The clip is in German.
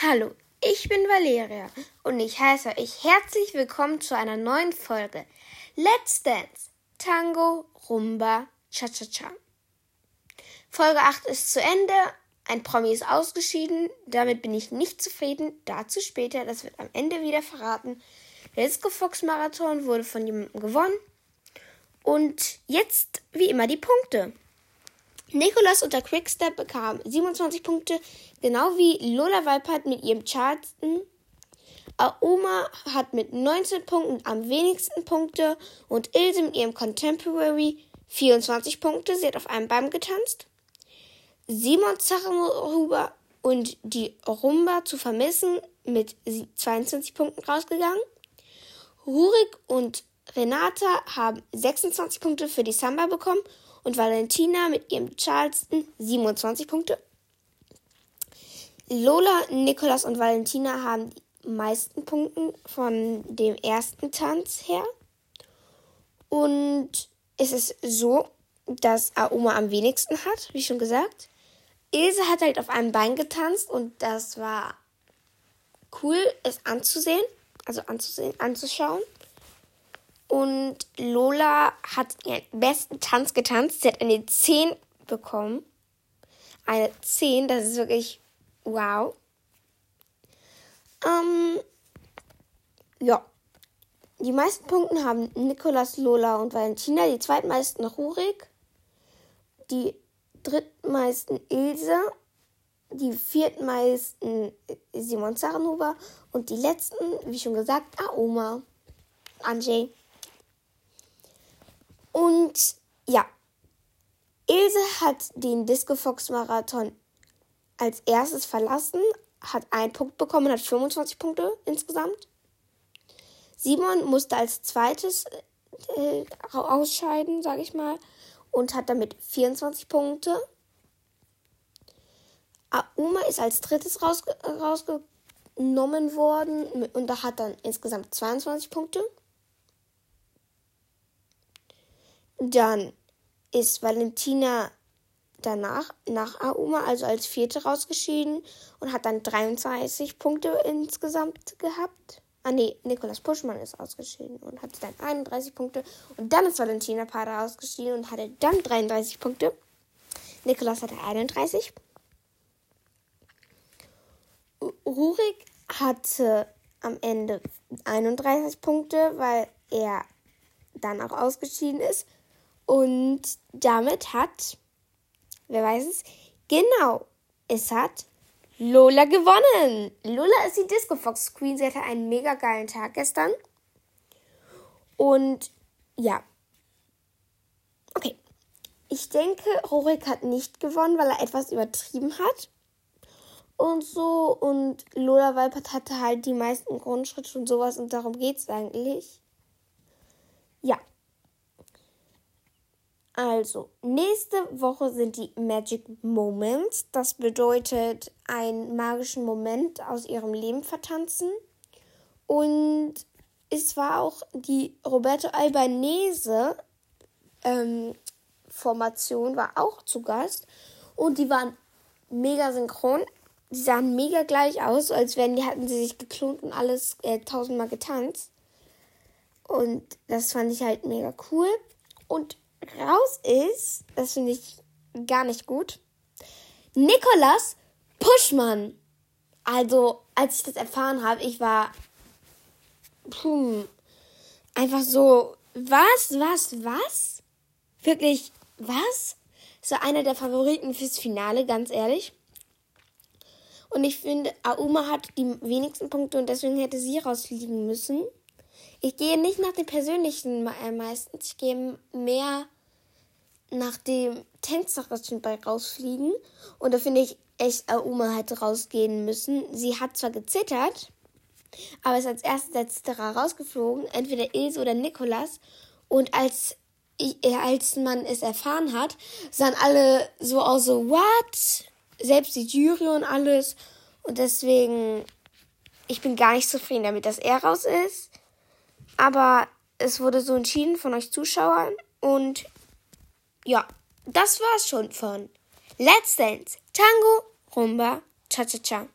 Hallo, ich bin Valeria und ich heiße euch herzlich willkommen zu einer neuen Folge Let's Dance Tango Rumba Cha-Cha-Cha. Folge 8 ist zu Ende, ein Promi ist ausgeschieden, damit bin ich nicht zufrieden, dazu später, das wird am Ende wieder verraten. Der Disco Fox Marathon wurde von jemandem gewonnen und jetzt wie immer die Punkte. Nikolas unter Quickstep bekam 27 Punkte, genau wie Lola Weipert mit ihrem Charleston. Aoma hat mit 19 Punkten am wenigsten Punkte und Ilse mit ihrem Contemporary 24 Punkte. Sie hat auf einem Baum getanzt. Simon Zachenhuber und die Rumba zu vermissen mit 22 Punkten rausgegangen. Rurik und Renata haben 26 Punkte für die Samba bekommen und Valentina mit ihrem Charleston 27 Punkte. Lola, Nikolas und Valentina haben die meisten Punkte von dem ersten Tanz her. Und es ist so, dass Aoma am wenigsten hat, wie schon gesagt. Ilse hat halt auf einem Bein getanzt und das war cool, es anzusehen, also anzusehen, anzuschauen. Und Lola hat ihren besten Tanz getanzt. Sie hat eine 10 bekommen. Eine 10, das ist wirklich wow. Ähm, ja. Die meisten Punkte haben Nikolas, Lola und Valentina. Die zweitmeisten Rurik. Die drittmeisten Ilse. Die viertmeisten Simon Zarenhuber. Und die letzten, wie schon gesagt, Aoma. Anjay. Und ja, Ilse hat den Disco Fox Marathon als erstes verlassen, hat einen Punkt bekommen, hat 25 Punkte insgesamt. Simon musste als zweites äh, ausscheiden, sage ich mal, und hat damit 24 Punkte. Auma ist als drittes rausge rausgenommen worden und hat dann insgesamt 22 Punkte. Dann ist Valentina danach, nach Auma, also als Vierte rausgeschieden und hat dann 23 Punkte insgesamt gehabt. Ah nee, Nikolas Puschmann ist ausgeschieden und hatte dann 31 Punkte. Und dann ist Valentina Pader ausgeschieden und hatte dann 33 Punkte. Nikolas hatte 31. Rurik hatte am Ende 31 Punkte, weil er dann auch ausgeschieden ist. Und damit hat, wer weiß es, genau, es hat Lola gewonnen. Lola ist die Disco Fox Queen. Sie hatte einen mega geilen Tag gestern. Und ja. Okay. Ich denke, Rorik hat nicht gewonnen, weil er etwas übertrieben hat. Und so. Und Lola Walpert hatte halt die meisten Grundschritte und sowas. Und darum geht es eigentlich. Ja. Also, nächste Woche sind die Magic Moments. Das bedeutet, einen magischen Moment aus ihrem Leben vertanzen. Und es war auch die Roberto Albanese ähm, Formation, war auch zu Gast. Und die waren mega synchron. Die sahen mega gleich aus, als wären die hatten sie sich geklont und alles äh, tausendmal getanzt. Und das fand ich halt mega cool. Und raus ist, das finde ich gar nicht gut, Nikolas Puschmann. Also, als ich das erfahren habe, ich war pum, einfach so, was, was, was? Wirklich, was? So einer der Favoriten fürs Finale, ganz ehrlich. Und ich finde, Auma hat die wenigsten Punkte und deswegen hätte sie rausfliegen müssen. Ich gehe nicht nach dem Persönlichen äh, meistens. Ich gehe mehr nach dem Tänzerischen bei rausfliegen. Und da finde ich echt, Auma hätte rausgehen müssen. Sie hat zwar gezittert, aber ist als erstes der Zitterer rausgeflogen. Entweder Ilse oder Nikolas. Und als, äh, als man es erfahren hat, sahen alle so aus, so, what? Selbst die Jury und alles. Und deswegen, ich bin gar nicht zufrieden damit, dass er raus ist. Aber es wurde so entschieden von euch Zuschauern und ja, das war's schon von Let's Dance, Tango, Rumba, Cha-Cha-Cha.